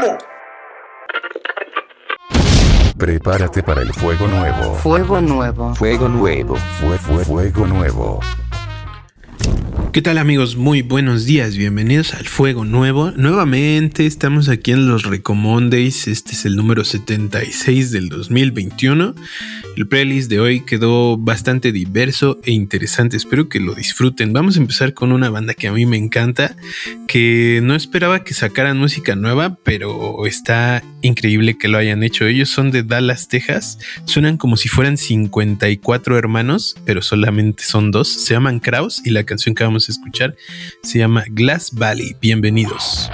nuevo! Prepárate para el fuego nuevo. Fuego nuevo. Fuego nuevo. Fue, fue, fuego nuevo. ¿Qué tal amigos? Muy buenos días, bienvenidos al Fuego Nuevo. Nuevamente estamos aquí en los Recomondays, este es el número 76 del 2021. El playlist de hoy quedó bastante diverso e interesante, espero que lo disfruten. Vamos a empezar con una banda que a mí me encanta, que no esperaba que sacaran música nueva, pero está increíble que lo hayan hecho. Ellos son de Dallas, Texas, suenan como si fueran 54 hermanos, pero solamente son dos. Se llaman Kraus y la canción que vamos escuchar se llama Glass Valley. Bienvenidos.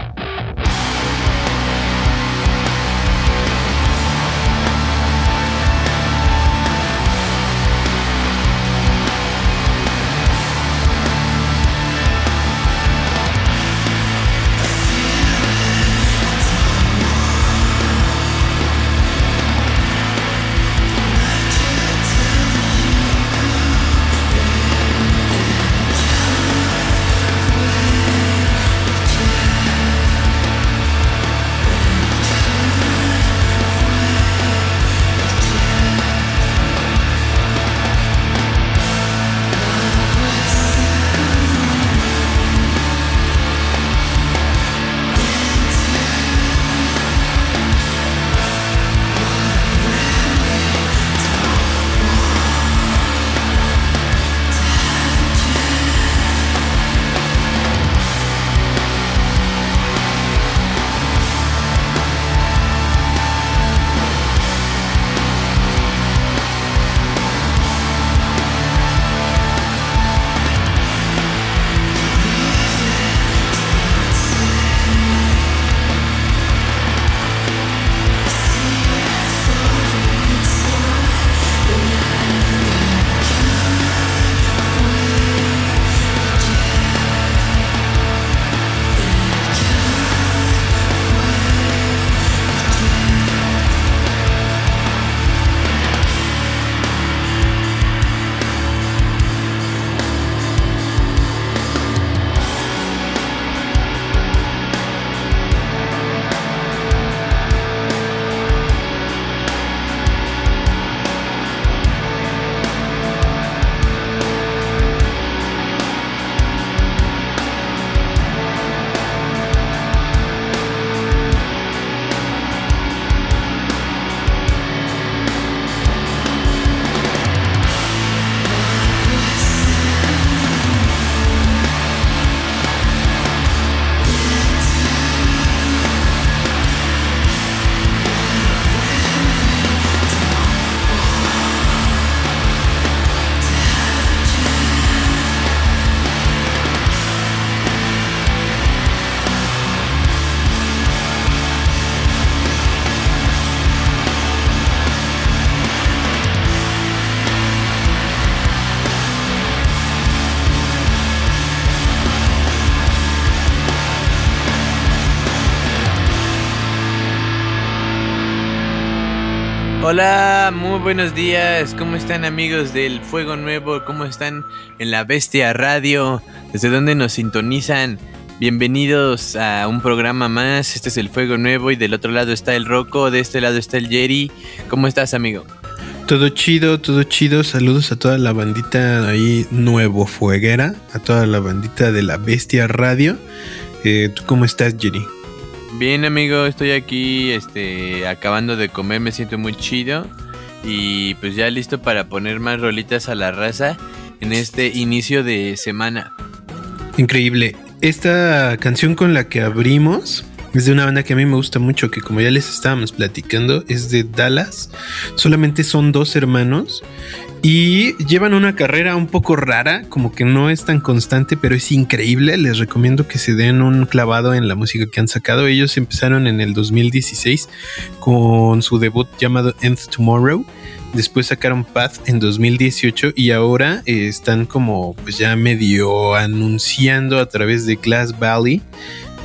Hola, muy buenos días. ¿Cómo están amigos del Fuego Nuevo? ¿Cómo están en la Bestia Radio? ¿Desde dónde nos sintonizan? Bienvenidos a un programa más. Este es el Fuego Nuevo y del otro lado está el Rocco, de este lado está el Jerry. ¿Cómo estás, amigo? Todo chido, todo chido. Saludos a toda la bandita ahí nuevo fueguera, a toda la bandita de la Bestia Radio. Eh, ¿Tú cómo estás, Jerry? Bien, amigo, estoy aquí este acabando de comer, me siento muy chido y pues ya listo para poner más rolitas a la raza en este inicio de semana. Increíble. Esta canción con la que abrimos es de una banda que a mí me gusta mucho, que como ya les estábamos platicando, es de Dallas. Solamente son dos hermanos y llevan una carrera un poco rara, como que no es tan constante, pero es increíble. Les recomiendo que se den un clavado en la música que han sacado. Ellos empezaron en el 2016 con su debut llamado End Tomorrow. Después sacaron Path en 2018 y ahora eh, están como pues ya medio anunciando a través de Glass Valley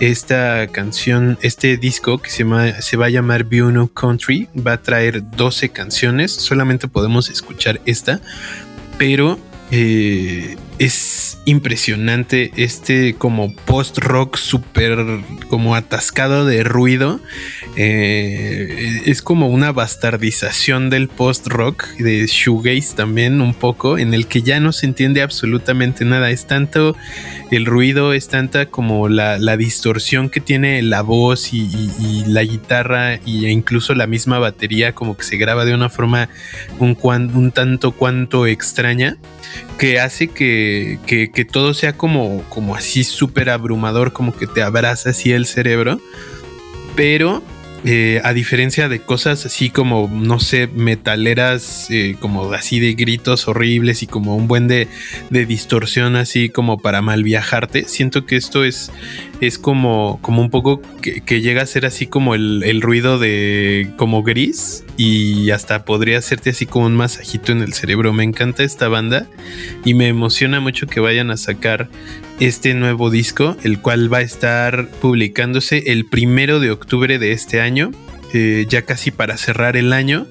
esta canción, este disco que se, va a llamar Buno Country, va a traer 12 canciones, solamente podemos escuchar esta, pero eh, es impresionante este como post-rock súper como atascado de ruido. Eh, es como una bastardización del post-rock, de shoegaze también un poco, en el que ya no se entiende absolutamente nada. Es tanto el ruido, es tanta como la, distorsión que tiene la voz y, la guitarra e incluso la misma batería como que se graba de una forma un, un tanto cuanto extraña que hace que, que, todo sea como, como así súper abrumador, como que te abraza así el cerebro. Pero eh, a diferencia de cosas así como, no sé, metaleras, eh, como así de gritos horribles y como un buen de, distorsión así como para mal viajarte, siento que esto es, es como, como un poco que, llega a ser así como el, el, ruido de como gris y hasta podría hacerte así como un masajito en el cerebro. Me encanta esta banda y me emociona mucho que vayan a sacar este nuevo disco, el cual va a estar publicándose el primero de octubre de este año, eh, ya casi para cerrar el año.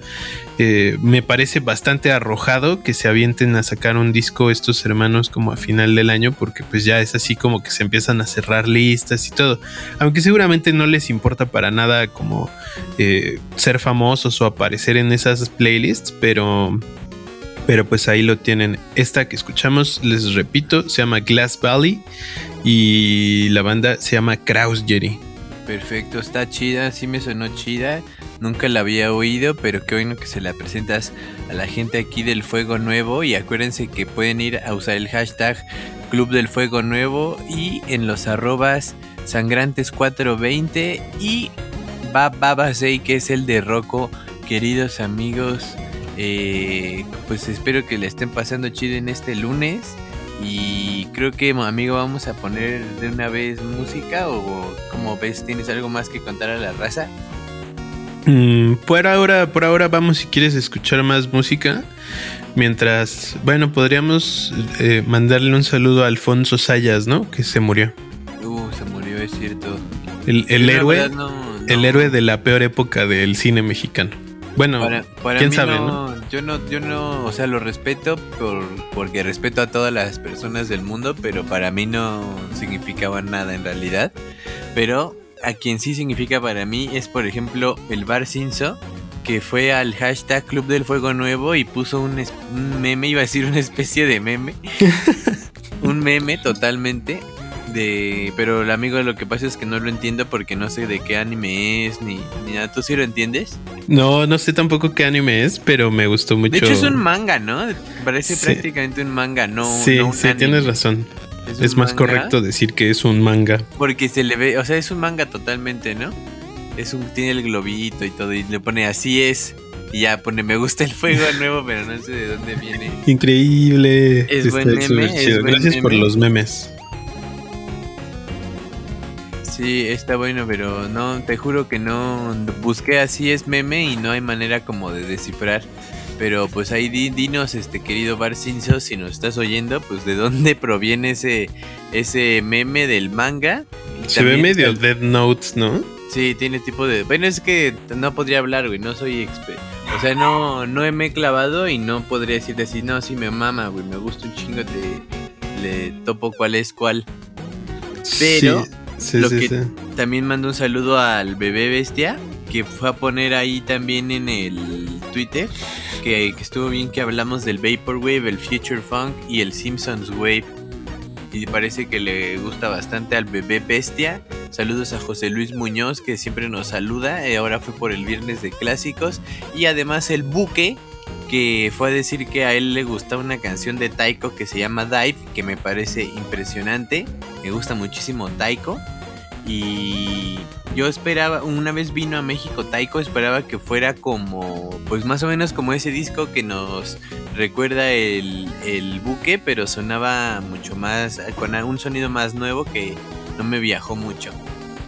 Eh, me parece bastante arrojado que se avienten a sacar un disco estos hermanos como a final del año porque pues ya es así como que se empiezan a cerrar listas y todo aunque seguramente no les importa para nada como eh, ser famosos o aparecer en esas playlists pero pero pues ahí lo tienen. Esta que escuchamos, les repito, se llama Glass Valley y la banda se llama Kraus Jerry. Perfecto, está chida, sí me sonó chida. Nunca la había oído, pero qué bueno que se la presentas a la gente aquí del Fuego Nuevo. Y acuérdense que pueden ir a usar el hashtag Club del Fuego Nuevo y en los arrobas sangrantes420 y Bababasei, que es el de Rocco. Queridos amigos, eh, pues espero que le estén pasando chido en este lunes. Y creo que, amigo, vamos a poner de una vez música. O como ves, ¿tienes algo más que contar a la raza? Mm, por ahora, por ahora vamos si quieres escuchar más música. Mientras, bueno, podríamos eh, mandarle un saludo a Alfonso Sayas, ¿no? Que se murió. Uh, se murió, es cierto. El, héroe, el héroe de la peor época del cine mexicano. Bueno, quién sabe, no, Yo no, yo no, o sea, lo respeto por, porque respeto a todas las personas del mundo, pero para mí no significaba nada en realidad. Pero a quien sí significa para mí es, por ejemplo, el Bar Cinzo, que fue al hashtag Club del Fuego Nuevo y puso un, un meme, iba a decir una especie de meme, un meme totalmente de pero el amigo lo que pasa es que no lo entiendo porque no sé de qué anime es ni, nada. ¿Tú sí lo entiendes? No, no sé tampoco qué anime es, pero me gustó mucho. De hecho es un manga, ¿no? Parece prácticamente un manga, no Sí, sí, tienes razón. Es, más correcto decir que es un manga. Porque se le ve, o sea, es un manga totalmente, ¿no? Es un tiene el globito y todo y le pone así es. Y ya pone me gusta el fuego nuevo, pero no sé de dónde viene. Increíble. Es buen meme. Gracias por los memes. Sí, está bueno, pero no, te juro que no. Busqué así es meme y no hay manera como de descifrar. Pero pues ahí dinos, este querido Barcinzo, si nos estás oyendo, pues de dónde proviene ese, ese meme del manga. Se ve medio Dead Notes, ¿no? Sí, tiene tipo de. Bueno, es que no podría hablar, güey, no soy experto. O sea, no, no me he clavado y no podría decirte así, no, sí me mama, güey, me gusta un chingo, te, le topo cuál es cuál. Pero. Lo que también mando un saludo al bebé bestia, que fue a poner ahí también en el Twitter, que, estuvo bien que hablamos del Vaporwave, el Future Funk y el Simpsons Wave. Y parece que le gusta bastante al bebé bestia. Saludos a José Luis Muñoz, que siempre nos saluda. y eh, ahora fue por el viernes de clásicos. Y además el buque, que fue a decir que a él le gusta una canción de Taiko que se llama Dive, que me parece impresionante. Me gusta muchísimo Taiko. Y yo esperaba, una vez vino a México Taiko, esperaba que fuera como, pues más o menos como ese disco que nos recuerda el, buque, pero sonaba mucho más, con un sonido más nuevo que no me viajó mucho.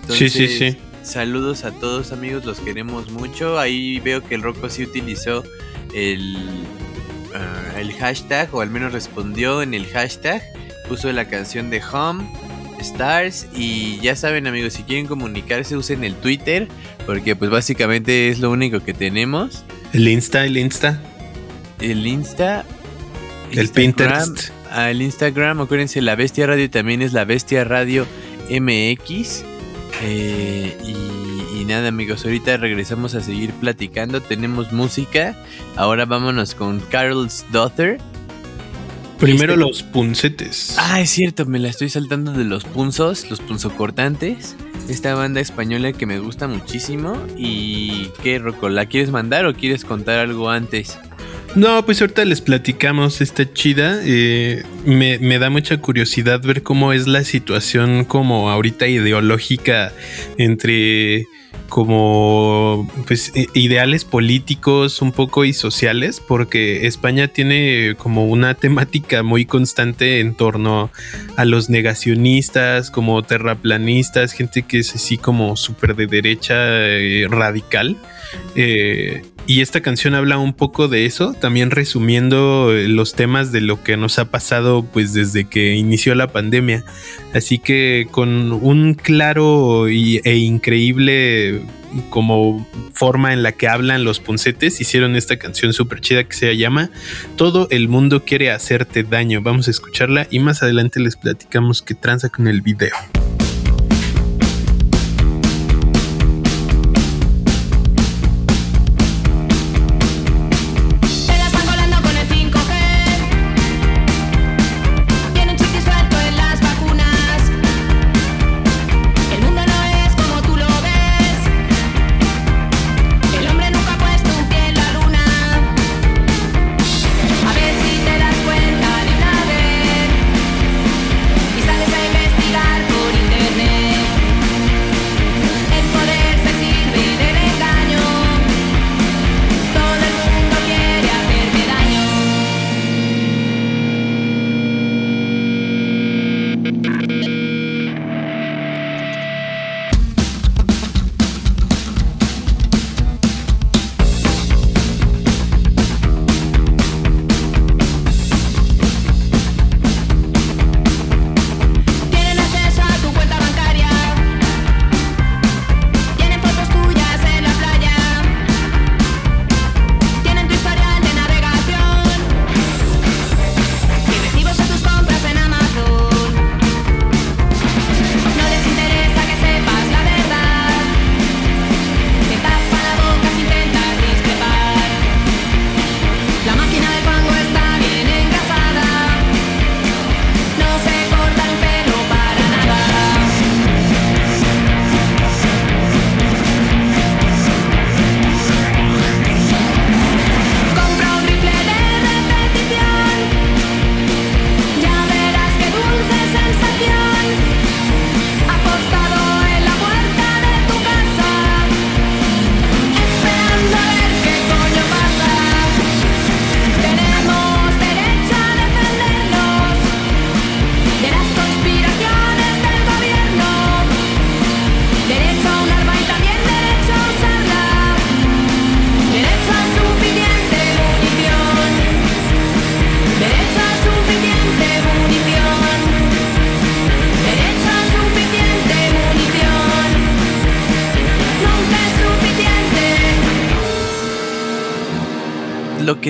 sí, sí, sí. Saludos a todos amigos, los queremos mucho. Ahí veo que el Rocco sí utilizó el, ah, el hashtag, o al menos respondió en el hashtag, puso la canción de Home, Stars, y ya saben amigos, si quieren comunicarse usen el Twitter, porque pues básicamente es lo único que tenemos. El Insta, el Insta. El Insta. El Pinterest. al Instagram. Acuérdense, la Bestia Radio también es la Bestia Radio MX. Eh, y, y nada, amigos, ahorita regresamos a seguir platicando. Tenemos música. Ahora vámonos con Carol's Daughter. Primero Este- los puncetes. Ah, es cierto, me la estoy saltando de los punzos, los punzocortantes. Esta banda española que me gusta muchísimo. ¿Y qué, Rocco? ¿La quieres mandar o quieres contar algo antes? No, pues ahorita les platicamos, está chida. eh, me, me da mucha curiosidad ver cómo es la situación como ahorita ideológica entre como pues ideales políticos un poco y sociales porque España tiene como una temática muy constante en torno a los negacionistas como terraplanistas gente que es así como súper de derecha eh, radical. Eh, y esta canción habla un poco de eso, también resumiendo eh, los temas de lo que nos ha pasado pues desde que inició la pandemia. Así que con un claro y, e increíble como forma en la que hablan los puncetes, hicieron esta canción súper chida que se llama Todo el mundo quiere hacerte daño. Vamos a escucharla y más adelante les platicamos qué tranza con el video.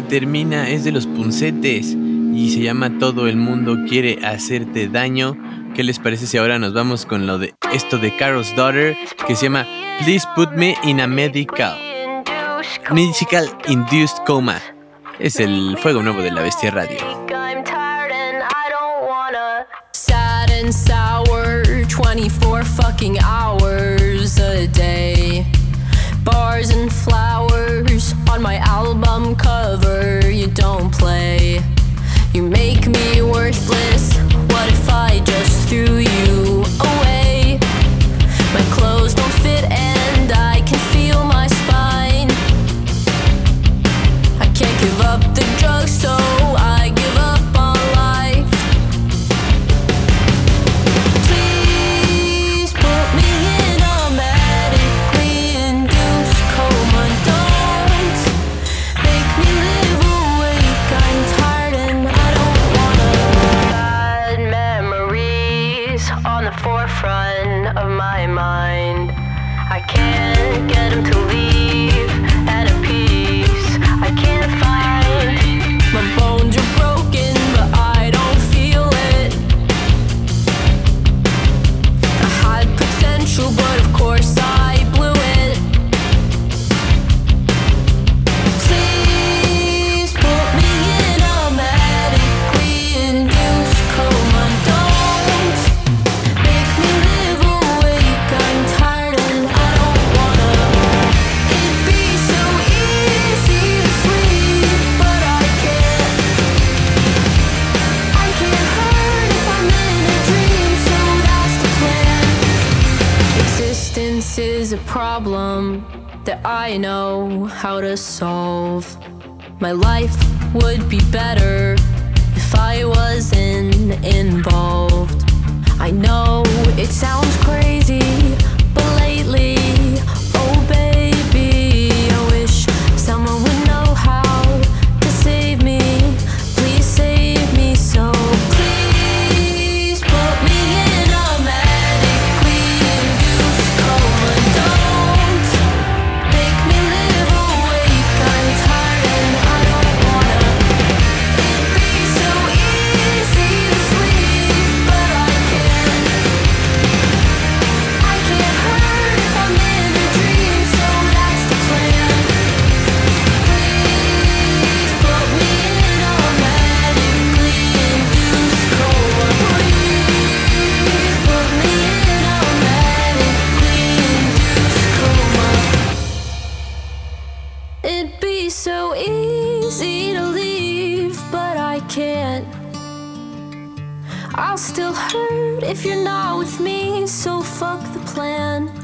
Que termina es de los puncetes y se llama Todo el mundo quiere hacerte daño. ¿Qué les parece si ahora nos vamos con lo de esto de Carol's Daughter que se llama Please Put Me in a Medical Medical Induced Coma? Es el fuego nuevo de la Bestia Radio. I'm tired and I don't wanna. sad and sour 24 fucking hours a day bars and flowers worthless what if i just threw you I know how to solve. My life would be better if I wasn't involved. I know it sounds crazy, but lately,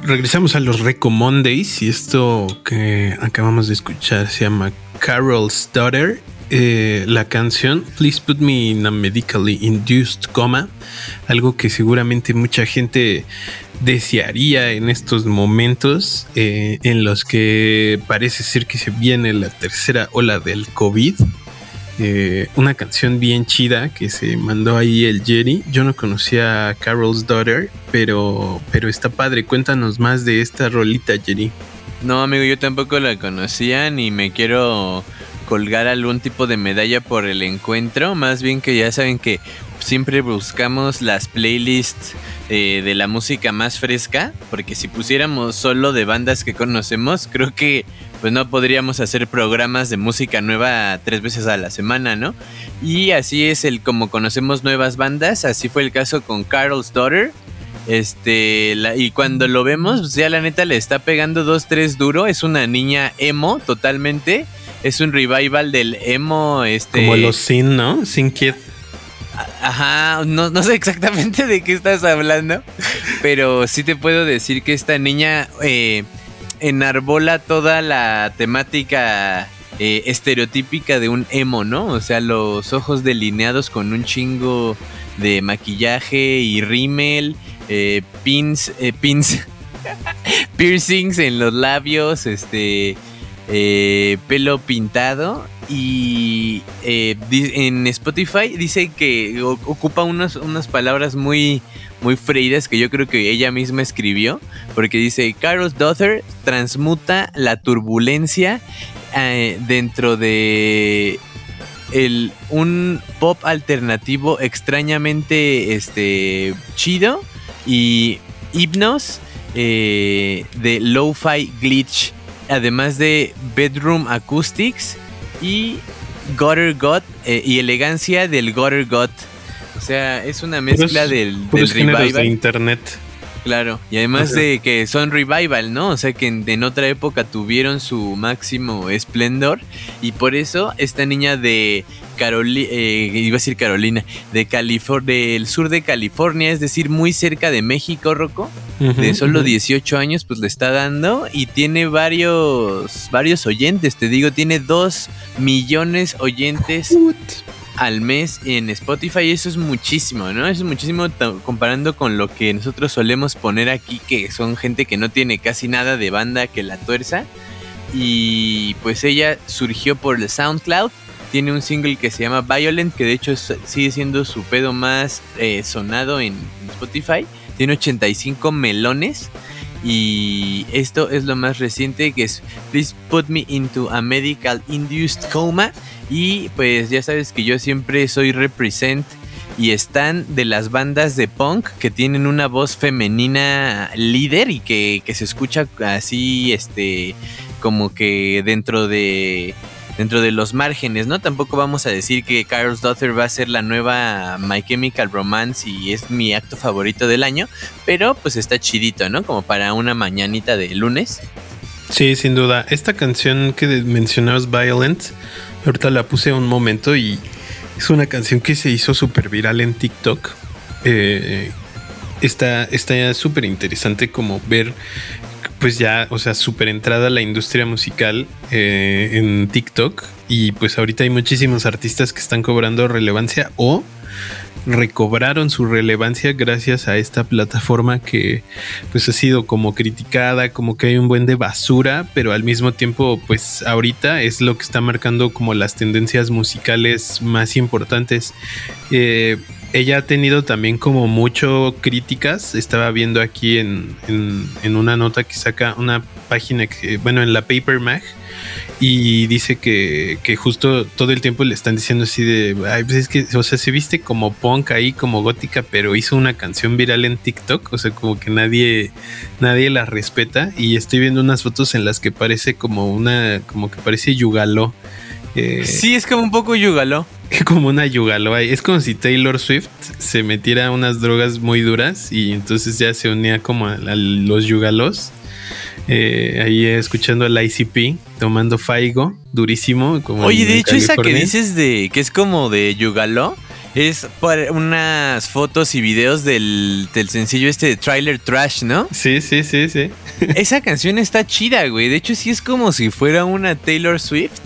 Regresamos a los Reco Mondays y esto que acabamos de escuchar se llama Carol's Daughter. Eh, la canción Please Put Me in a Medically Induced Coma, algo que seguramente mucha gente desearía en estos momentos eh, en los que parece ser que se viene la tercera ola del COVID. Eh, una canción bien chida que se mandó ahí el Jerry. Yo no conocía a Carol's Daughter, pero, pero está padre. Cuéntanos más de esta rolita, Jerry. No, amigo, yo tampoco la conocía ni me quiero colgar algún tipo de medalla por el encuentro. Más bien que ya saben que siempre buscamos las playlists eh, de la música más fresca. Porque si pusiéramos solo de bandas que conocemos, creo que pues no podríamos hacer programas de música nueva tres veces a la semana, ¿no? Y así es el como conocemos nuevas bandas. Así fue el caso con Carol's Daughter. Este, y cuando lo vemos, pues ya la neta le está pegando dos, tres duro. Es una niña emo totalmente. Es un revival del emo, este. Como los Sin, ¿no? Sin Kid. Ajá, no, no sé exactamente de qué estás hablando, pero sí te puedo decir que esta niña eh, enarbola toda la temática eh, estereotípica de un emo, ¿no? O sea, los ojos delineados con un chingo de maquillaje y rímel, eh, pins, pins, piercings en los labios, este, eh, pelo pintado y eh, en Spotify dice que ocupa unos- unas palabras muy muy freídas que yo creo que ella misma escribió porque dice Carol's Daughter transmuta la turbulencia eh, dentro de el, un pop alternativo extrañamente este chido y himnos eh, de lo-fi glitch además de bedroom acoustics y gutter got eh, y elegancia del gutter got o sea es una mezcla Puros- del, del revival de internet. Claro, y además de que son revival, ¿no? O sea que en, en otra época tuvieron su máximo esplendor y por eso esta niña de Carolina, iba a decir Carolina, de Califor del sur de California, es decir, muy cerca de México, Rocco, de Ujú, solo ujú. 18 años, pues le está dando y tiene varios, varios oyentes, te digo, tiene 2 millones oyentes al mes en Spotify y eso es muchísimo, ¿no? Es muchísimo comparando con lo que nosotros solemos poner aquí, que son gente que no tiene casi nada de banda que la tuerza. Y pues ella surgió por el SoundCloud. Tiene un single que se llama Violent, que de hecho sigue siendo su pedo más eh, sonado en Spotify. Tiene 85 melones. Y esto es lo más reciente que es Please Put Me Into a Medical Induced Coma. Y pues ya sabes que yo siempre soy represent y están de las bandas de punk que tienen una voz femenina líder y que, que se escucha así, este, como que dentro de dentro de los márgenes, ¿no? Tampoco vamos a decir que Carol's Daughter va a ser la nueva My Chemical Romance y es mi acto favorito del año, pero pues está chidito, ¿no? Como para una mañanita de lunes. Sí, sin duda. Esta canción que mencionabas, Violent, ahorita la puse un momento y es una canción que se hizo súper viral en TikTok. Eh, está súper interesante como ver pues ya, o sea, súper entrada la industria musical eh, en TikTok. Y pues ahorita hay muchísimos artistas que están cobrando relevancia o recobraron su relevancia gracias a esta plataforma que pues ha sido como criticada, como que hay un buen de basura, pero al mismo tiempo pues ahorita es lo que está marcando como las tendencias musicales más importantes. Eh, ella ha tenido también como mucho críticas. Estaba viendo aquí en, en, en, una nota que saca una página que, bueno, en la Paper Mag, y dice que, que, justo todo el tiempo le están diciendo así de, ay, pues es que, o sea, se viste como punk ahí, como gótica, pero hizo una canción viral en TikTok, o sea, como que nadie, nadie la respeta. Y estoy viendo unas fotos en las que parece como una, como que parece Yugaló. Eh, sí, es como un poco Yugaló. Como una Yugaló. Es como si Taylor Swift se metiera unas drogas muy duras y entonces ya se unía como a, a los Yugalos. Eh, ahí escuchando al ICP tomando Faigo, durísimo. Como Oye, de hecho, esa que dices de que es como de Yugaló. Es por unas fotos y videos del, del, sencillo este de Trailer Trash, ¿no? Sí, sí, sí, sí. Esa canción está chida, güey. De hecho, sí es como si fuera una Taylor Swift,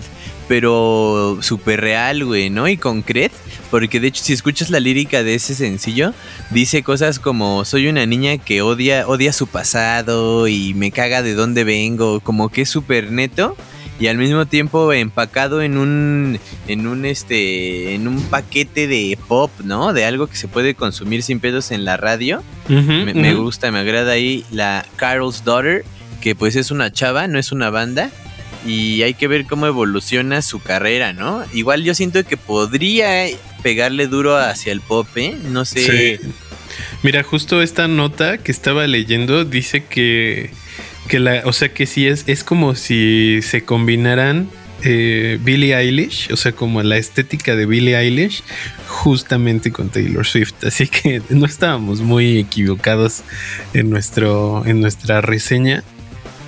pero súper real, güey, ¿no? Y concreto. Porque de hecho, si escuchas la lírica de ese sencillo, dice cosas como soy una niña que odia, odia su pasado y me caga de dónde vengo. Como que es súper neto. Y al mismo tiempo empacado en un. en un este. en un paquete de pop, ¿no? De algo que se puede consumir sin pedos en la radio. Uh -huh, me, uh -huh. me gusta, me agrada ahí la Carol's Daughter, que pues es una chava, no es una banda y hay que ver cómo evoluciona su carrera, ¿no? Igual yo siento que podría pegarle duro hacia el pop, ¿eh? No sé. Sí. Mira, justo esta nota que estaba leyendo dice que, que la, o sea que sí es, es como si se combinaran eh, Billie Eilish, o sea, como la estética de Billie Eilish, justamente con Taylor Swift. Así que no estábamos muy equivocados en, nuestro, en nuestra reseña.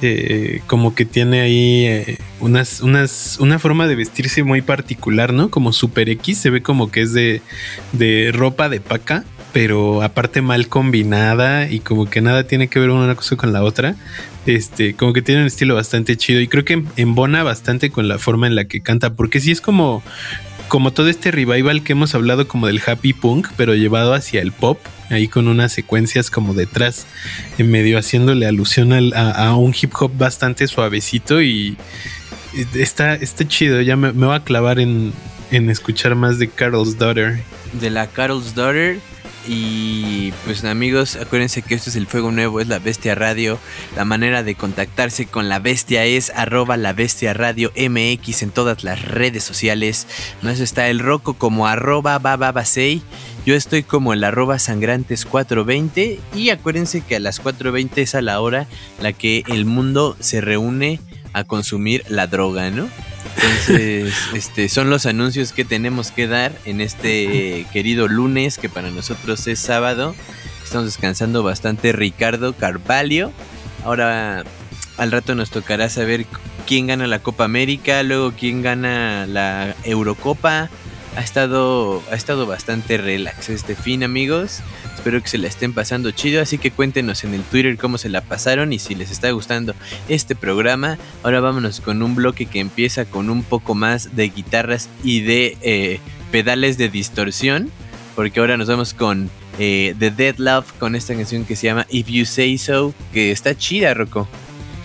Eh, como que tiene ahí eh, unas, unas, una forma de vestirse muy particular, ¿no? Como Super X, se ve como que es de, de ropa de paca, pero aparte mal combinada y como que nada tiene que ver una cosa con la otra. Este, como que tiene un estilo bastante chido y creo que embona bastante con la forma en la que canta, porque sí es como, como todo este revival que hemos hablado como del happy punk, pero llevado hacia el pop, ahí con unas secuencias como detrás, en medio haciéndole alusión al, a, un hip hop bastante suavecito y está, está chido, ya me, me voy a clavar en, en escuchar más de Carol's Daughter. De la Carol's Daughter. Y pues amigos, acuérdense que esto es el Fuego Nuevo, es la Bestia Radio. La manera de contactarse con la Bestia es arroba la Bestia Radio MX en todas las redes sociales. Eso está el Roco como arroba bababasei. Yo estoy como el arroba sangrantes 420 y acuérdense que a las 4.20 es a la hora la que el mundo se reúne a consumir la droga, ¿no? Entonces, este, son los anuncios que tenemos que dar en este querido lunes, que para nosotros es sábado. Estamos descansando bastante Ricardo Carvalho. Ahora, al rato nos tocará saber quién gana la Copa América, luego quién gana la Eurocopa. Ha estado, ha estado bastante relax este fin, amigos. Espero que se la estén pasando chido, así que cuéntenos en el Twitter cómo se la pasaron y si les está gustando este programa. Ahora vámonos con un bloque que empieza con un poco más de guitarras y de eh, pedales de distorsión, porque ahora nos vamos con eh, The Dead Love con esta canción que se llama If You Say So, que está chida, Rocco.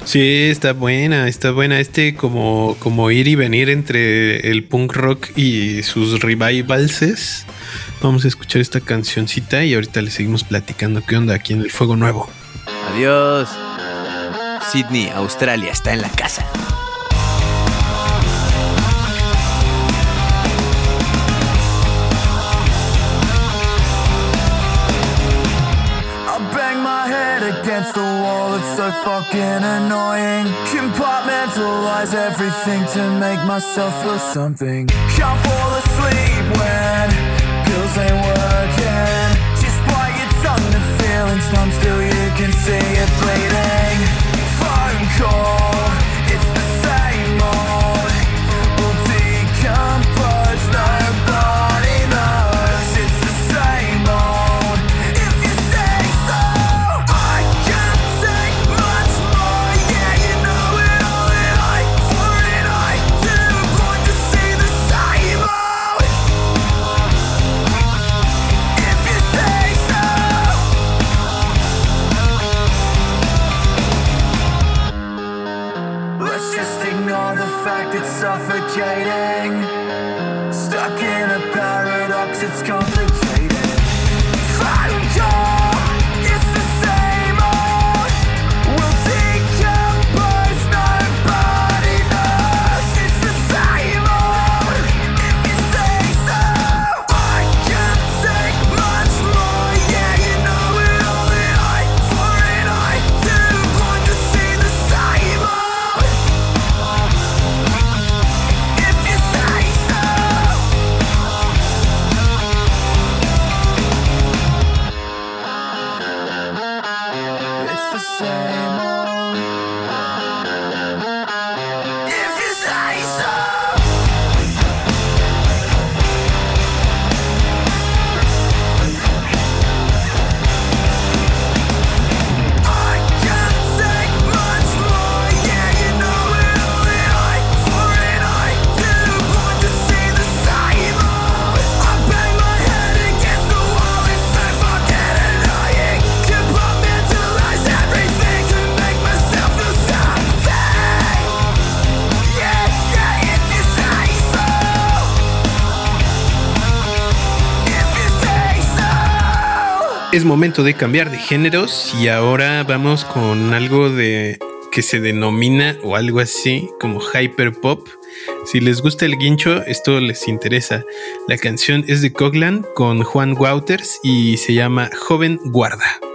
Sí, está buena, está buena. Este como, como ir y venir entre el punk rock y sus revivalses. Vamos a escuchar esta cancioncita y ahorita le seguimos platicando qué onda aquí en el Fuego Nuevo. Adiós. Sydney, Australia, está en la casa. So fucking annoying. Compartmentalize everything to make myself feel something. Can't fall asleep when pills ain't working. Just bite your tongue, the feeling's numb, still you can see it bleeding. es momento de cambiar de géneros y ahora vamos con algo de que se denomina o algo así como hyperpop. Si les gusta el guincho, esto les interesa. La canción es de Coglan con Juan Wouters y se llama Joven Guarda.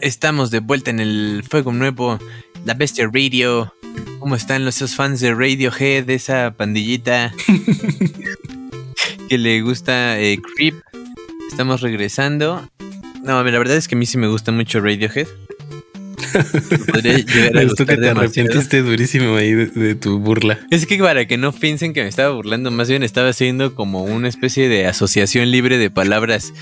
Estamos de vuelta en el Fuego Nuevo, la Bestia Radio. ¿Cómo están los esos fans de Radiohead, de esa pandillita que le gusta eh, Creep? Estamos regresando. No, la verdad es que a mí sí me gusta mucho Radiohead. Me podría llegar a Me gustó que te demasiado. arrepientiste durísimo ahí de, de tu burla. Es que para que no piensen que me estaba burlando, más bien estaba haciendo como una especie de asociación libre de palabras,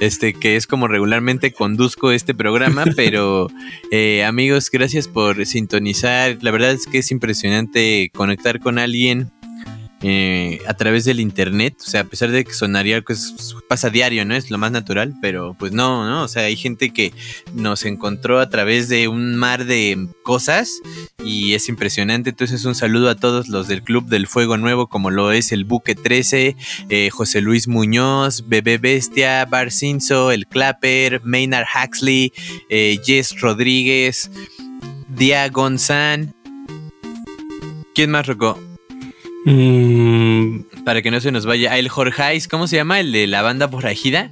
este que es como regularmente conduzco este programa, pero eh, amigos, gracias por sintonizar. La verdad es que es impresionante conectar con alguien eh, a través del internet, o sea, a pesar de que sonaría que es- pasa diario, ¿no? Es lo más natural, pero pues no, ¿no? O sea, hay gente que nos encontró a través de un mar de cosas y es impresionante. Entonces, un saludo a todos los del Club del Fuego Nuevo, como lo es el Buque 13, eh, José Luis Muñoz, Bebé Bestia, Bar Cinzo, El Clapper, Maynard Huxley, eh, Jess Rodríguez, Dia. ¿Quién más, Rocco? Mm, Para que no se nos vaya. El Jorgeis, ¿cómo se llama? El de la banda forajida.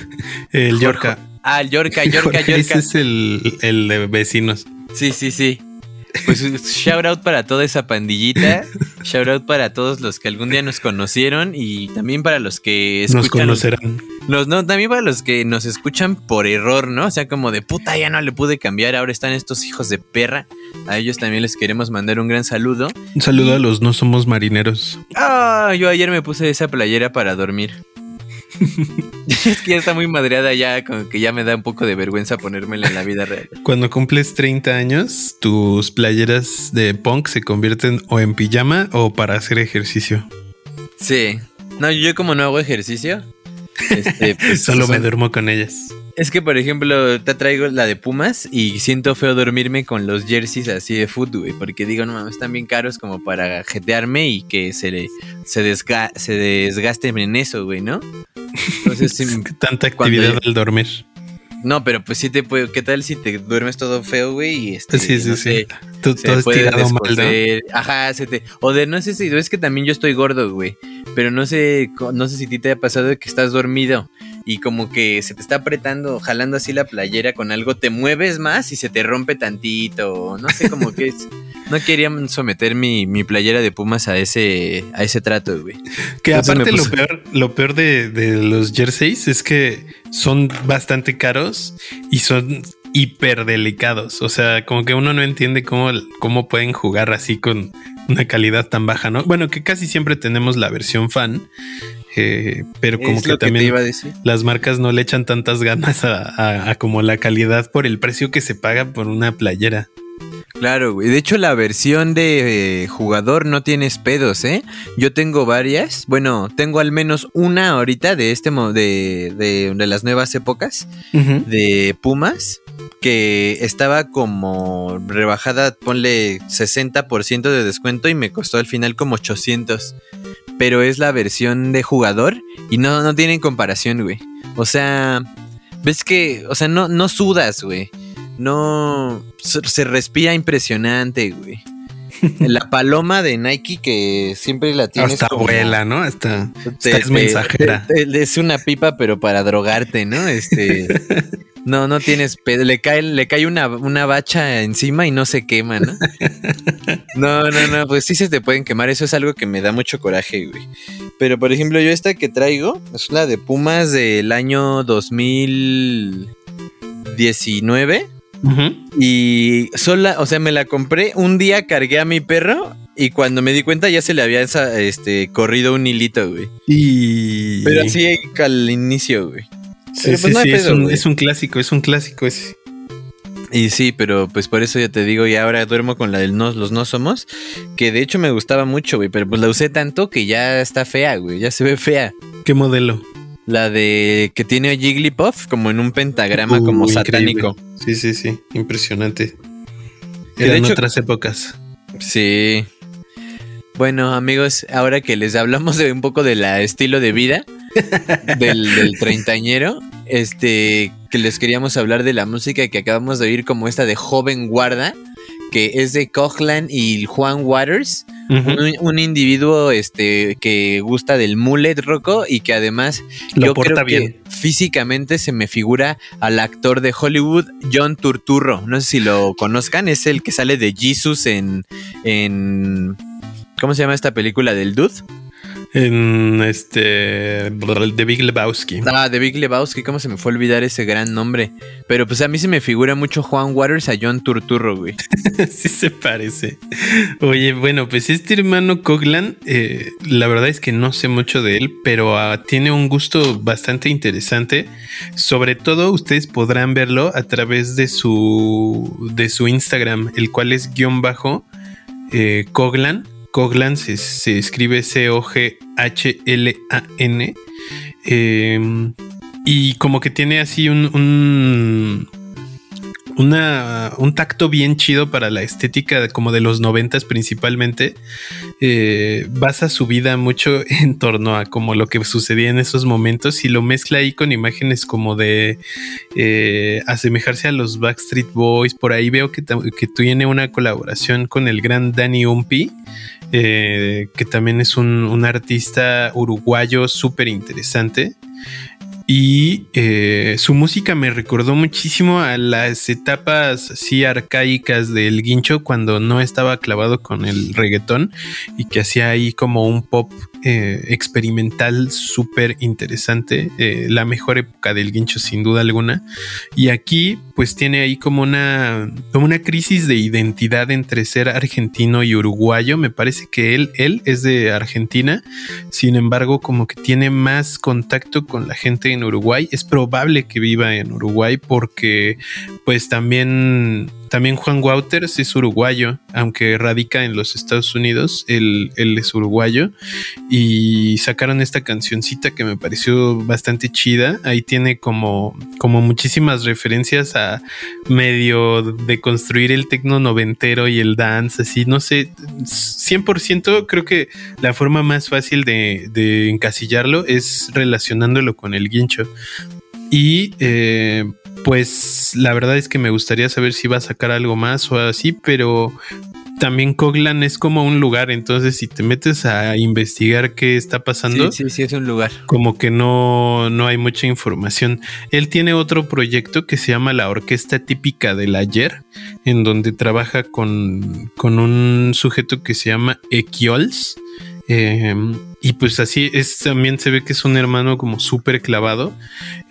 el Yorka. Ah, el Yorka, Yorka, Ese Yorka. es el, el de vecinos. Sí, sí, sí. Pues shout out para toda esa pandillita. Shout out para todos los que algún día nos conocieron y también para los que Nos escuchan. conocerán. Los- no, también para los que nos escuchan por error, ¿no? O sea, como de puta, ya no le pude cambiar, ahora están estos hijos de perra. A ellos también les queremos mandar un gran saludo. Un saludo a los no somos marineros. Ah, yo ayer me puse esa playera para dormir. es que ya está muy madreada ya, como que ya me da un poco de vergüenza ponérmela en la vida real. Cuando cumples 30 años, tus playeras de punk se convierten o en pijama o para hacer ejercicio. Sí. No, yo como no hago ejercicio, este, pues, Solo me duermo con ellas. Es que, por ejemplo, te traigo la de Pumas y siento feo dormirme con los jerseys así de fútbol, güey, porque digo, no mames, están bien caros como para jetearme y que se le se, desga- se desgasten en eso, güey, ¿no? Entonces, sí, Tanta actividad al dormir. no, pero pues sí te puedo, ¿qué tal si te duermes todo feo, güey? Y este, Sí, sí, no sí. sé, Tú- todo puede estirado mal, ¿no? Ajá, se te. O de no sé si. Es que también yo estoy gordo, güey. Pero no sé. No sé si a ti te ha pasado de que estás dormido. Y como que se te está apretando, jalando así la playera con algo, te mueves más y se te rompe tantito. No sé cómo que es. No quería someter mi, mi playera de Pumas a ese, a ese trato, güey. Que Entonces aparte lo peor, lo peor de, de los jerseys es que son bastante caros y son hiper delicados. O sea, como que uno no entiende cómo, cómo pueden jugar así con una calidad tan baja, ¿no? Bueno, que casi siempre tenemos la versión fan, eh, pero como que también las marcas no le echan tantas ganas a, a- a como la calidad por el precio que se paga por una playera. Claro, güey. De hecho, la versión de eh, jugador no tienes pedos, ¿eh? Yo tengo varias. Bueno, tengo al menos una ahorita de este de, de las nuevas épocas de Pumas que estaba como rebajada, ponle 60% de descuento y me costó al final como 800. Pero es la versión de jugador y no, no tienen comparación, güey. O sea, ves que, o sea, no, no sudas, güey. No, se, respira impresionante, güey. La paloma de Nike que siempre la tienes Hasta como- abuela, ¿no? Hasta, te- hasta es te- mensajera. te- es una pipa, pero para drogarte, ¿no? Este. No, no tienes pedo. Le cae, le cae una, una bacha encima y no se quema, ¿no? No, no, no, pues sí se te pueden quemar. Eso es algo que me da mucho coraje, güey. Pero por ejemplo, yo esta que traigo es la de Pumas del año 2019. Ujú. Y sola, o sea, me la compré. Un día cargué a mi perro y cuando me di cuenta ya se le había esa- este, corrido un hilito, güey. Y. Pero así al inicio, güey. Sí, pero sí, pues no sí, es, un, güey. es un clásico, es un clásico ese. Y sí, pero pues por eso ya te digo, y ahora duermo con la del no, los no somos, que de hecho me gustaba mucho, güey, pero pues la usé tanto que ya está fea, güey, ya se ve fea. ¿Qué modelo? La de que tiene a Jigglypuff como en un pentagrama como Uh, satánico. increíble. Sí, sí, sí, impresionante. Que de hecho- otras épocas. Sí. Bueno, amigos, ahora que les hablamos de un poco del estilo de vida del, del treintañero, este, que les queríamos hablar de la música que acabamos de oír como esta de Joven Guarda, que es de Coughlin y Juan Waters, un, un individuo este que gusta del mullet roco y que además Lo yo porta creo que bien. físicamente se me figura al actor de Hollywood John Turturro. No sé si lo conozcan, es el que sale de Jesus en en ¿cómo se llama esta película del Dude? En este. The Big Lebowski. Ah, de Big Lebowski, ¿cómo se me fue a olvidar ese gran nombre? Pero pues a mí se me figura mucho Juan Waters a John Turturro, güey. sí se parece. Oye, bueno, pues este hermano Coglan, eh, la verdad es que no sé mucho de él, pero ah, tiene un gusto bastante interesante. Sobre todo, ustedes podrán verlo a través de su de su Instagram, el cual es guion bajo eh, Coglan. Coglan se, se escribe C-O-G-H-L-A-N. Eh, y como que tiene así un, un, un tacto bien chido para la estética como de los noventas principalmente. Eh, basa su vida mucho en torno a como lo que sucedía en esos momentos y lo mezcla ahí con imágenes como de eh, asemejarse a los Backstreet Boys. Por ahí veo que, que tiene una colaboración con el gran Danny Umpi. Eh, que también es un, artista uruguayo súper interesante. Y eh, su música me recordó muchísimo a las etapas así arcaicas del guincho cuando no estaba clavado con el reggaetón y que hacía ahí como un pop eh, experimental súper interesante. eh, la mejor época del guincho sin duda alguna. Y aquí pues tiene ahí como una, como una crisis de identidad entre ser argentino y uruguayo. Me parece que él, él es de Argentina sin embargo, como que tiene más contacto con la gente en Uruguay. Es probable que viva en Uruguay porque pues también, también Juan Wouters es uruguayo, aunque radica en los Estados Unidos, él, él es uruguayo y sacaron esta cancioncita que me pareció bastante chida. Ahí tiene como, como muchísimas referencias a medio de construir el tecno noventero y el dance, así, no sé, 100% creo que la forma más fácil de, de encasillarlo es relacionándolo con el guincho. Y eh, pues la verdad es que me gustaría saber si va a sacar algo más o así, pero también Coglan es como un lugar, entonces si te metes a investigar qué está pasando, Sí, sí, sí, es un lugar. como que no, no hay mucha información. Él tiene otro proyecto que se llama la Orquesta Típica del Ayer, en donde trabaja con, con un sujeto que se llama Equiols. Eh, y pues así es, también se ve que es un hermano como súper clavado.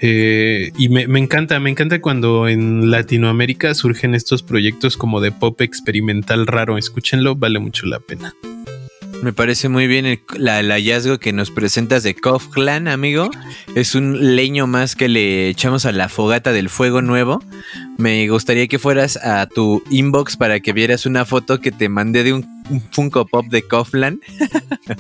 Eh, y me, encanta, me encanta cuando en Latinoamérica surgen estos proyectos como de pop experimental raro. Escúchenlo, vale mucho la pena. Me parece muy bien el, la- hallazgo que nos presentas de Kof Clan, amigo. Es un leño más que le echamos a la fogata del fuego nuevo. Me gustaría que fueras a tu inbox para que vieras una foto que te mandé de un, un Funko Pop de Koflan.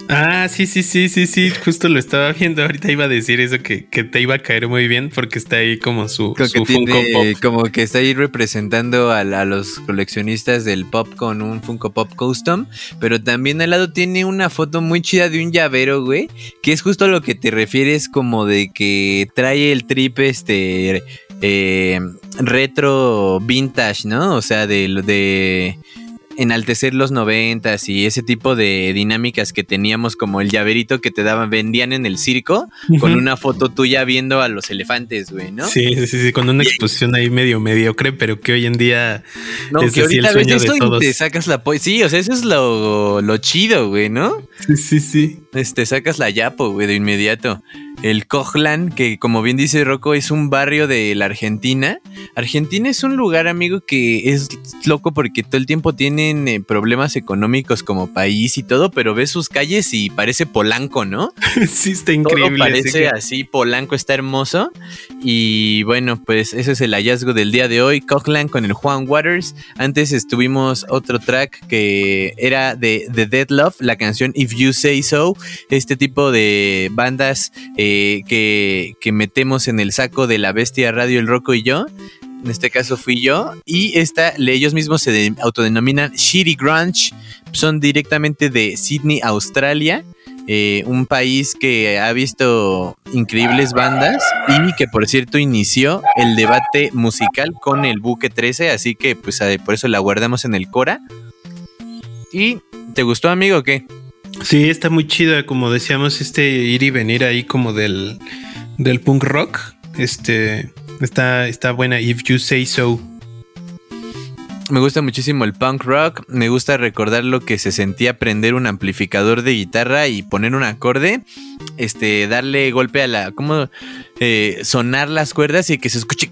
Ah, sí, sí, sí, sí, sí, justo lo estaba viendo. Ahorita iba a decir eso que, que te iba a caer muy bien porque está ahí como su, que Funko tiene- Pop. como que está ahí representando a, a los coleccionistas del pop con un Funko Pop Custom, pero también al lado tiene una foto muy chida de un llavero, güey, que es justo a lo que te refieres como de que trae el trip este eh, retro vintage, ¿no? O sea, de, de enaltecer los noventas y ese tipo de dinámicas que teníamos como el llaverito que te daban, vendían en el circo con una foto tuya viendo a los elefantes, güey, ¿no? Sí, sí, sí, con una exposición ahí medio mediocre, pero que hoy en día No, es que el ahorita ves sueño de y te sacas la Sí, o sea, eso es lo, lo chido, güey, ¿no? Sí, sí, sí. Este, sacas la Yapo, güey, de inmediato. El Cojlan, que como bien dice Rocco, es un barrio de la Argentina. Argentina es un lugar, amigo, que es loco porque todo el tiempo tienen eh, problemas económicos como país y todo, pero ves sus calles y parece Polanco, ¿no? Sí, está Todo increíble. así parece que- así, Polanco está hermoso. Y bueno, pues ese es el hallazgo del día de hoy. Cochlan con el Juan Waters. Antes estuvimos otro track que era de The Dead Love, la canción If You Say So. Este tipo de bandas eh, que, metemos en el saco de la bestia radio, el Rocco y yo. En este caso fui yo. Y esta, ellos mismos se de- autodenominan Shitty Grunge. Son directamente de Sydney, Australia. eh, un país que ha visto increíbles bandas y que por cierto inició el debate musical con el Buque 13, así que pues por eso la guardamos en el Cora. ¿Y te gustó amigo o qué? Sí, está muy chida, como decíamos, este ir y venir ahí como del, del punk rock. Este está, está buena. If you say so. Me gusta muchísimo el punk rock. Me gusta recordar lo que se sentía prender un amplificador de guitarra y poner un acorde. Este, darle golpe a la. ¿Cómo? Eh, sonar las cuerdas y que se escuche.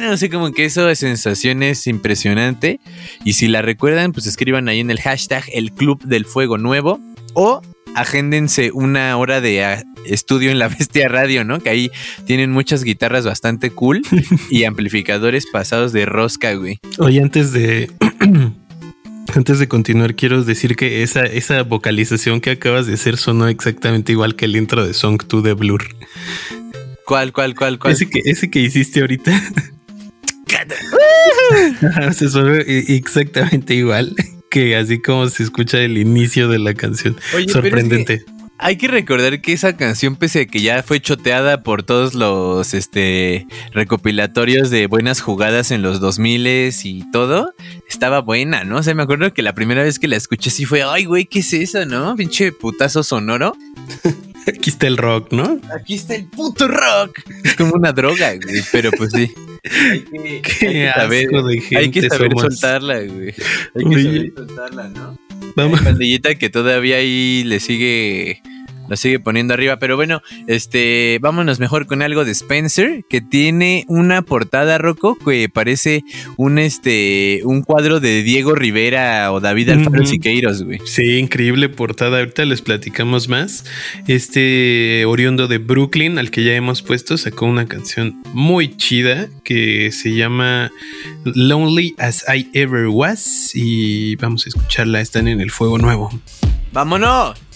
No sé, como que eso de sensación es impresionante. Y si la recuerdan, pues escriban ahí en el hashtag el Club del Fuego Nuevo. O agéndense una hora de ah, estudio en la Bestia Radio, ¿no? Que ahí tienen muchas guitarras bastante cool y amplificadores pasados de rosca, güey. Oye, antes de. Antes de continuar, quiero decir que esa, esa vocalización que acabas de hacer sonó exactamente igual que el intro de Song 2 de Blur. ¿Cuál, cuál, cuál, cuál? Ese que, ese que hiciste ahorita. se sonó e- exactamente igual que así como se escucha el inicio de la canción. Oye, pero es Sorprendente. Hay que recordar que esa canción, pese a que ya fue choteada por todos los este, recopilatorios de buenas jugadas en los 2000 y todo, estaba buena, ¿no? O sea, me acuerdo que la primera vez que la escuché sí fue, ay, güey, ¿qué es eso, no? Pinche putazo sonoro. Aquí está el rock, ¿no? Aquí está el puto rock. Es como una droga, güey, pero pues sí. Hay que, Qué hay que saber, hay que saber somos. soltarla, güey. Hay que Oye. saber soltarla, ¿no? Vamos. Hay pandillita que todavía ahí le sigue lo sigue poniendo arriba, pero bueno, este, vámonos mejor con algo de Spencer que tiene una portada roco que parece un este un cuadro de Diego Rivera o David Alfaro. Siqueiros, güey. Sí, increíble portada. Ahorita les platicamos más. Este oriundo de Brooklyn, al que ya hemos puesto, sacó una canción muy chida que se llama Lonely as I Ever Was. Y vamos a escucharla. Están en el fuego nuevo. ¡Vámonos!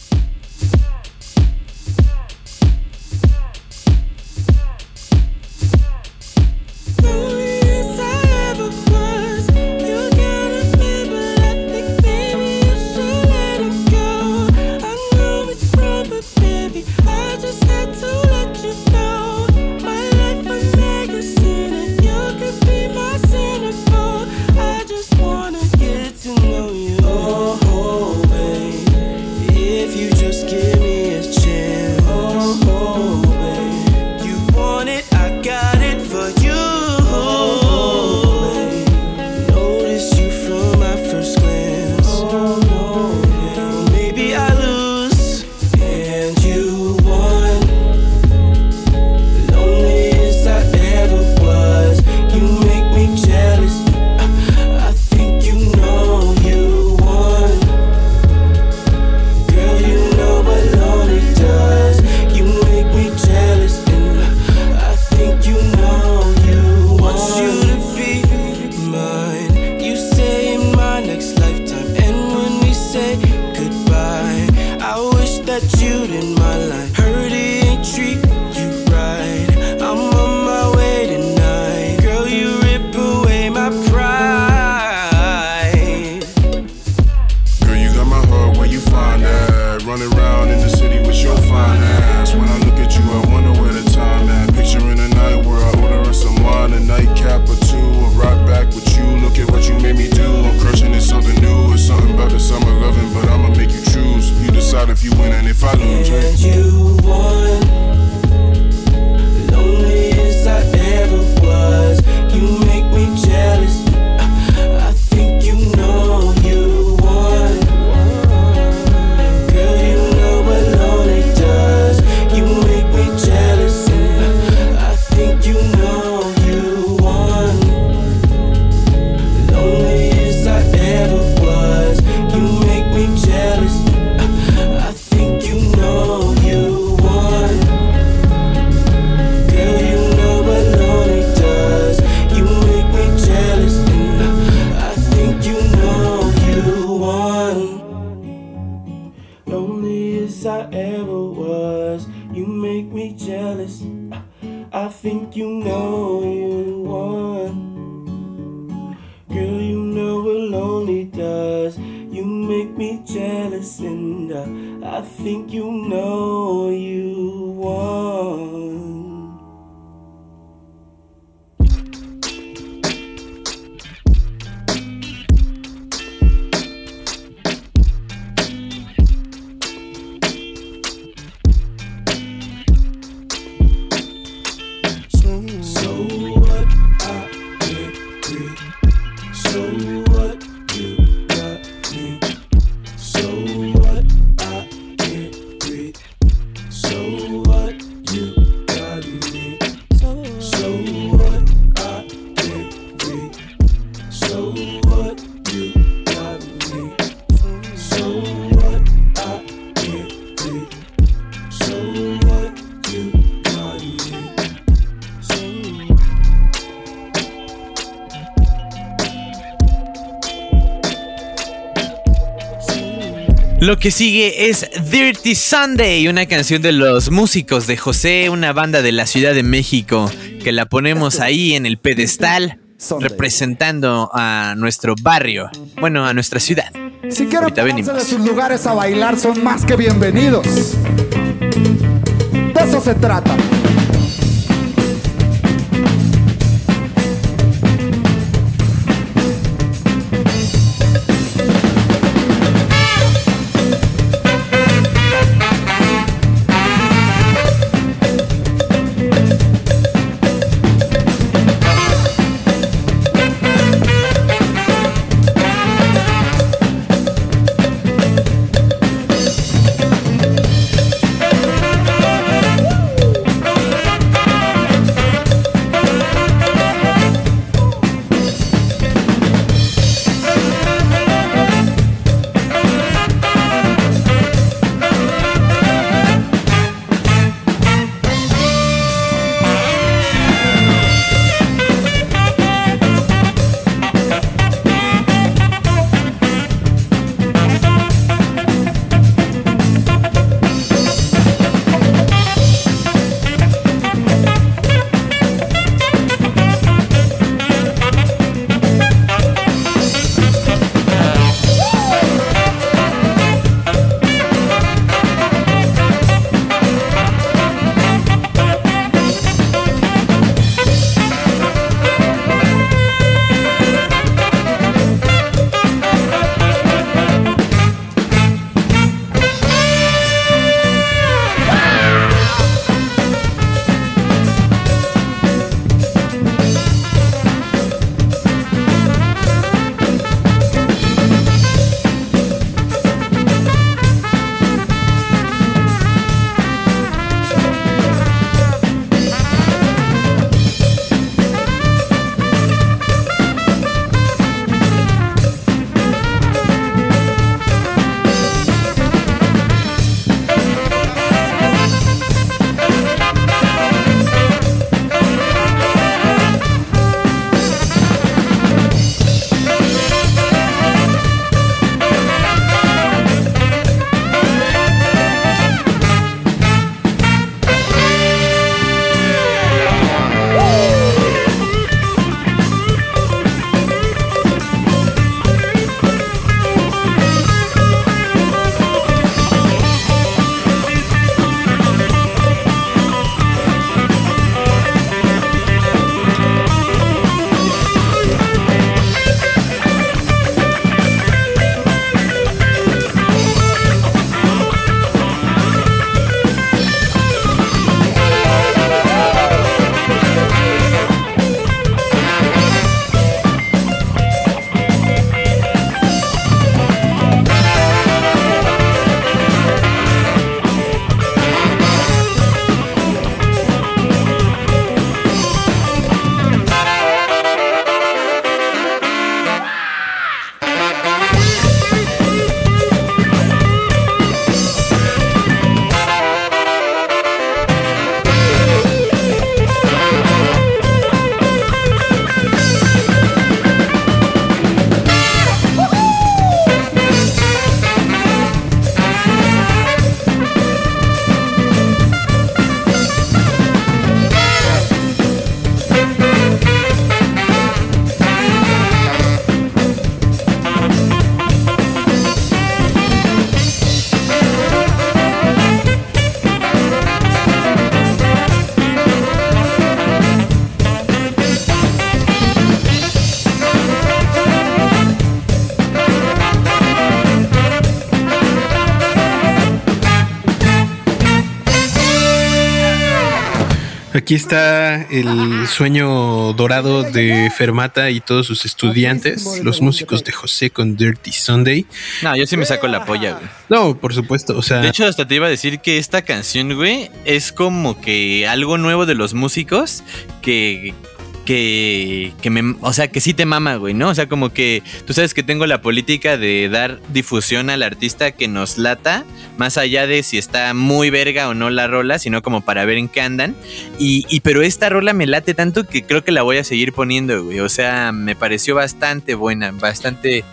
Know you won. Lo que sigue es Dirty Sunday, una canción de los músicos de José, una banda de la Ciudad de México, que la ponemos ahí en el pedestal, representando a nuestro barrio, bueno, a nuestra ciudad. Si quieren de sus lugares a bailar, son más que bienvenidos. De eso se trata. Aquí está el sueño dorado de Fermata y todos sus estudiantes, los músicos de José con Dirty Sunday. No, yo sí me saco la polla, güey. No, por supuesto, o sea, De hecho, hasta te iba a decir que esta canción, güey, es como que algo nuevo de los músicos que. Que, que me, o sea, que sí te mama, güey, ¿no? O sea, como que tú sabes que tengo la política de dar difusión al artista que nos lata, más allá de si está muy verga o no la rola, sino como para ver en qué andan. Y, y pero esta rola me late tanto que creo que la voy a seguir poniendo, güey. O sea, me pareció bastante buena, bastante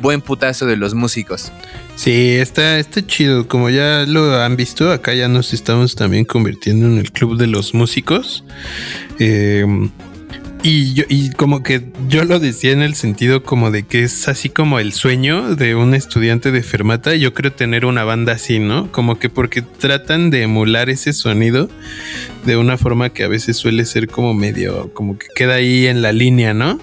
buen putazo de los músicos. sí, está, está chido. Como ya lo han visto, acá ya nos estamos también convirtiendo en el club de los músicos. Eh, y yo, y como que yo lo decía en el sentido como de que es así como el sueño de un estudiante de Fermata. Yo creo tener una banda así, ¿no? Como que porque tratan de emular ese sonido de una forma que a veces suele ser como medio, como que queda ahí en la línea, ¿no?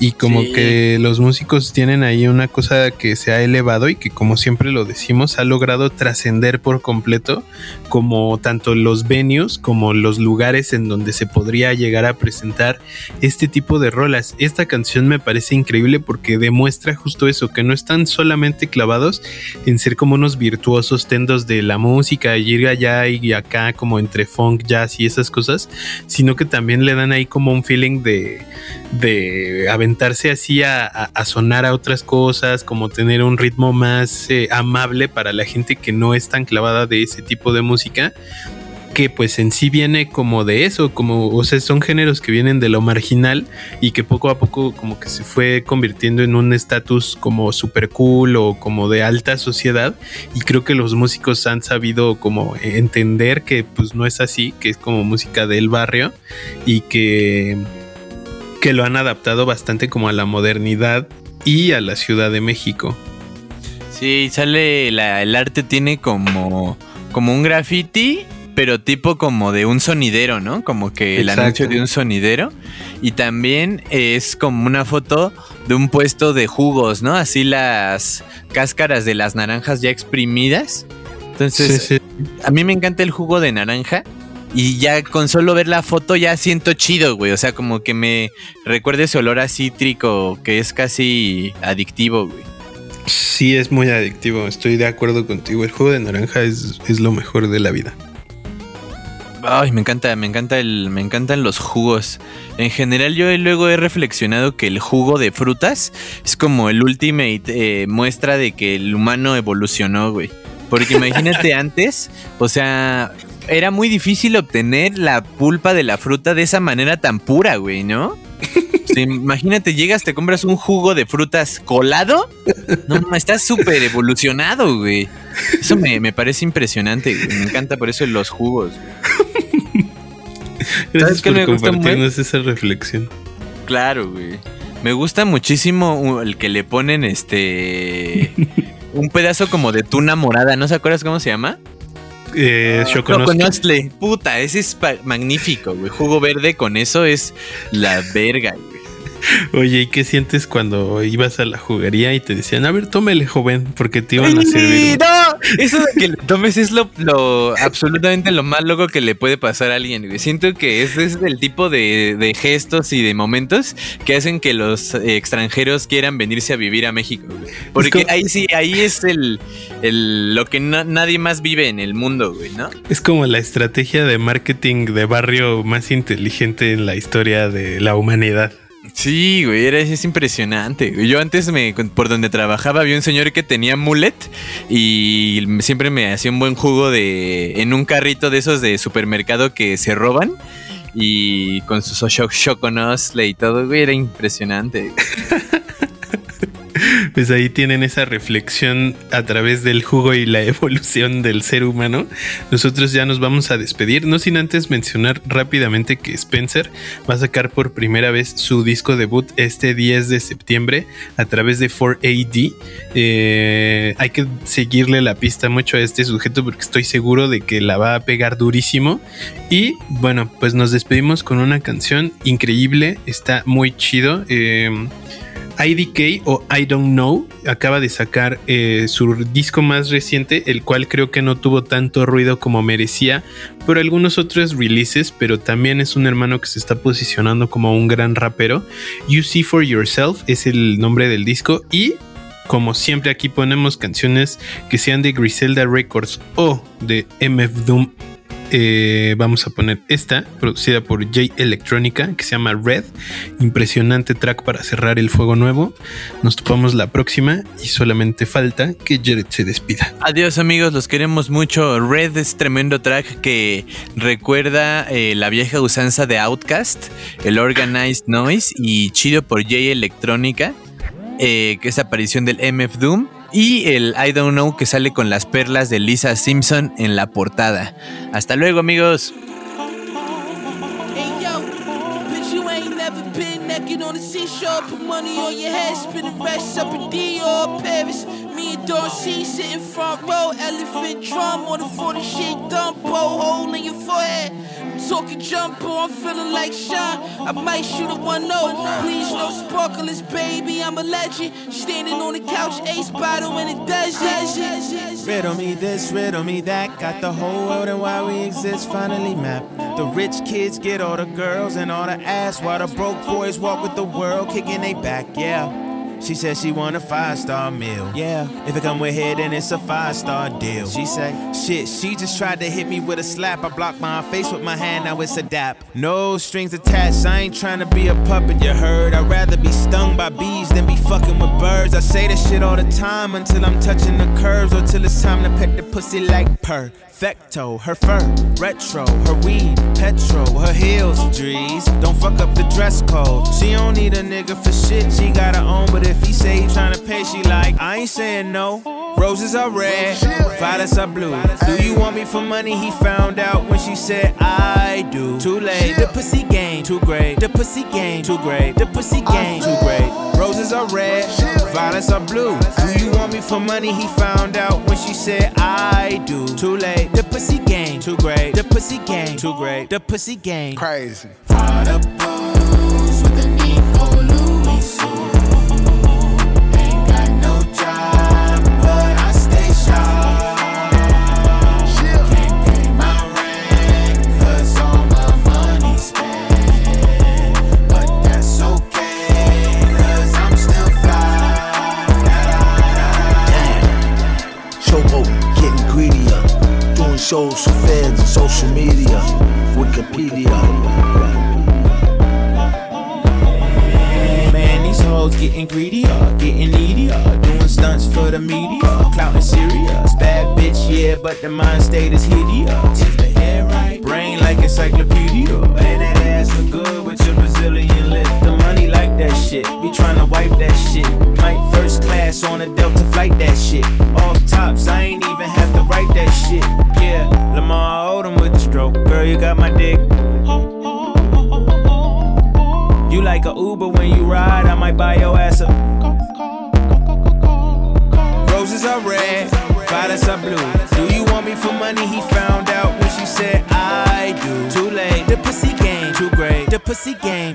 Y como Sí. que los músicos tienen ahí una cosa que se ha elevado y que como siempre lo decimos, ha logrado trascender por completo como tanto los venues como los lugares en donde se podría llegar a presentar este tipo de rolas. Esta canción me parece increíble porque demuestra justo eso, que no están solamente clavados en ser como unos virtuosos tendos de la música, y ir allá y acá como entre funk, jazz y esas cosas, sino que también le dan ahí como un feeling de, de aventarse así a, sonar a otras cosas, como tener un ritmo más eh, amable para la gente que no es tan clavada de ese tipo de música que pues en sí viene como de eso, como, o sea, son géneros que vienen de lo marginal y que poco a poco como que se fue convirtiendo en un estatus como super cool o como de alta sociedad y creo que los músicos han sabido como entender que pues no es así, que es como música del barrio y que, que lo han adaptado bastante como a la modernidad y a la Ciudad de México. Sí, sale el arte tiene como como un graffiti, pero tipo como de un sonidero, ¿no? Como que el Exacto. anuncio de un sonidero y también es como una foto de un puesto de jugos, ¿no? Así las cáscaras de las naranjas ya exprimidas. Entonces, Sí, sí. a mí me encanta el jugo de naranja. Y ya con solo ver la foto ya siento chido, güey. O sea, como que me recuerda ese olor a cítrico que es casi adictivo, güey. Sí, es muy adictivo, estoy de acuerdo contigo. El jugo de naranja es, es lo mejor de la vida. Ay, me encanta, me encanta el, me encantan los jugos. En general, yo luego he reflexionado que el jugo de frutas es como el ultimate eh, muestra de que el humano evolucionó, güey. Porque imagínate antes, o sea, era muy difícil obtener la pulpa de la fruta de esa manera tan pura, güey, ¿no? Imagínate, llegas, te compras un jugo de frutas colado. No, ma, estás súper evolucionado, güey. Eso me, me parece impresionante, güey. Me encanta por eso los jugos. güey. Gracias por me gusta compartirnos esa reflexión. Claro, güey. Me gusta muchísimo uh, el que le ponen este. un pedazo como de tuna morada. ¿No se acuerdas cómo se llama? Eh. Choconostle. Puta, ese es magnífico, güey. Jugo verde con eso es la verga, güey. Oye, ¿y qué sientes cuando ibas a la juguería y te decían, a ver, tómele, joven, porque te iban a ¡Ay, servir? no! Eso de que le tomes es lo, lo- absolutamente lo más loco que le puede pasar a alguien, güey. Siento que ese es el tipo de, de gestos y de momentos que hacen que los extranjeros quieran venirse a vivir a México, güey. Porque ahí sí, ahí es el, el- lo que na- nadie más vive en el mundo, güey, ¿no? Es como la estrategia de marketing de barrio más inteligente en la historia de la humanidad. Sí, güey, era, es impresionante. Yo antes me, por donde trabajaba había un señor que tenía mullet y siempre me hacía un buen jugo de en un carrito de esos de supermercado que se roban y con sus choconosle y todo, güey, era impresionante. Pues ahí tienen esa reflexión a través del jugo y la evolución del ser humano. Nosotros ya nos vamos a despedir, no sin antes mencionar rápidamente que Spencer va a sacar por primera vez su disco debut este 10 de septiembre a través de 4AD. Eh, hay que seguirle la pista mucho a este sujeto porque estoy seguro de que la va a pegar durísimo. Y bueno, pues nos despedimos con una canción increíble, está muy chido. Eh, IDK o I Don't Know acaba de sacar eh, su disco más reciente, el cual creo que no tuvo tanto ruido como merecía por algunos otros releases, pero también es un hermano que se está posicionando como un gran rapero. You See For Yourself es el nombre del disco y como siempre aquí ponemos canciones que sean de Griselda Records o de MF Doom. Eh, vamos a poner esta, producida por J Electronica, que se llama Red. Impresionante track para cerrar el fuego nuevo. Nos topamos la próxima y solamente falta que Jared se despida. Adiós amigos, los queremos mucho. Red es tremendo track que recuerda eh, la vieja usanza de Outcast, el Organized Noise y chido por J Electronica, eh, que es aparición del MF Doom. Y el I Don't Know que sale con las perlas de Lisa Simpson en la portada. Hasta luego amigos. Seashore. Put money on your head, spin the rest up in Dior, Paris. Me and Don sitting front row, elephant drum on the 40 shit, dumbo hole in your forehead. I'm feeling like Sean. I might shoot a 1 0. Please, no sparklers, baby, I'm a legend. Standing on the couch, ace bottle in the desert. Riddle me this, riddle me that. Got the whole world and why we exist finally mapped. The rich kids get all the girls and all the ass, while the broke boys walk with the world kicking they back. Yeah. She said she want a five star meal. Yeah. If it come with head, then it's a five star deal. She say, shit, she just tried to hit me with a slap. I blocked my face with my hand, now it's a dap. No strings attached, I ain't trying to be a puppet, you heard. I'd rather be stung by bees than be fucking with birds. I say this shit all the time until I'm touching the curves or till it's time to pet the pussy like perfecto. Her fur, retro, her weed, petrol, her heels, Drees. Don't fuck up the dress code. She don't need a nigga for shit, she got her own. But if he say he tryna pay, she like, I ain't saying no. Roses are red, violets are blue. Do you want me for money? He found out when she said I do. Too late. The pussy game too great. The pussy game too great. The pussy game too great. Roses are red, violets are blue. Do you want me for money? He found out when she said I do. Too late. The pussy game too great. The pussy game too great. The pussy game crazy. Prada shows for fans and social media. Wikipedia. Man, these hoes getting greedier, uh, getting needier, uh, doing stunts for the media, clouting serious. Bad bitch, yeah, but the mind state is hideous.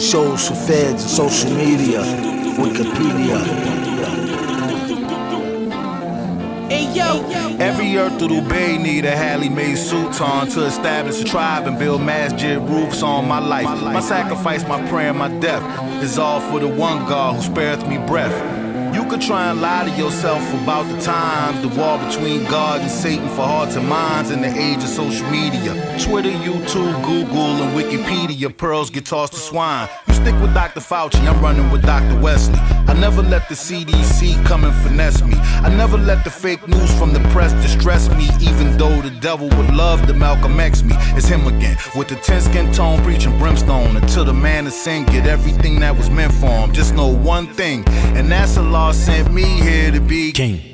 Doing shows for fans and social media. Wikipedia. Hey yo, Every Earthlittle Bay need a Halle made sultan to establish a tribe and build masjid roofs on my life. My sacrifice, my prayer, my death is all for the one God who spareth me breath. Try and lie to yourself about the times, the war between God and Satan for hearts and minds in the age of social media. Twitter, YouTube, Google, and Wikipedia, pearls get tossed to swine. You stick with Dr. Fauci, I'm running with Dr. Wesley. I never let the CDC come and finesse me. I never let the fake news from the press distress me, even though the devil would love to Malcolm X me. It's him again, with the 10 skin tone, preaching brimstone. Until the man of sin get everything that was meant for him. Just know one thing, and that's the law sent me here to be king.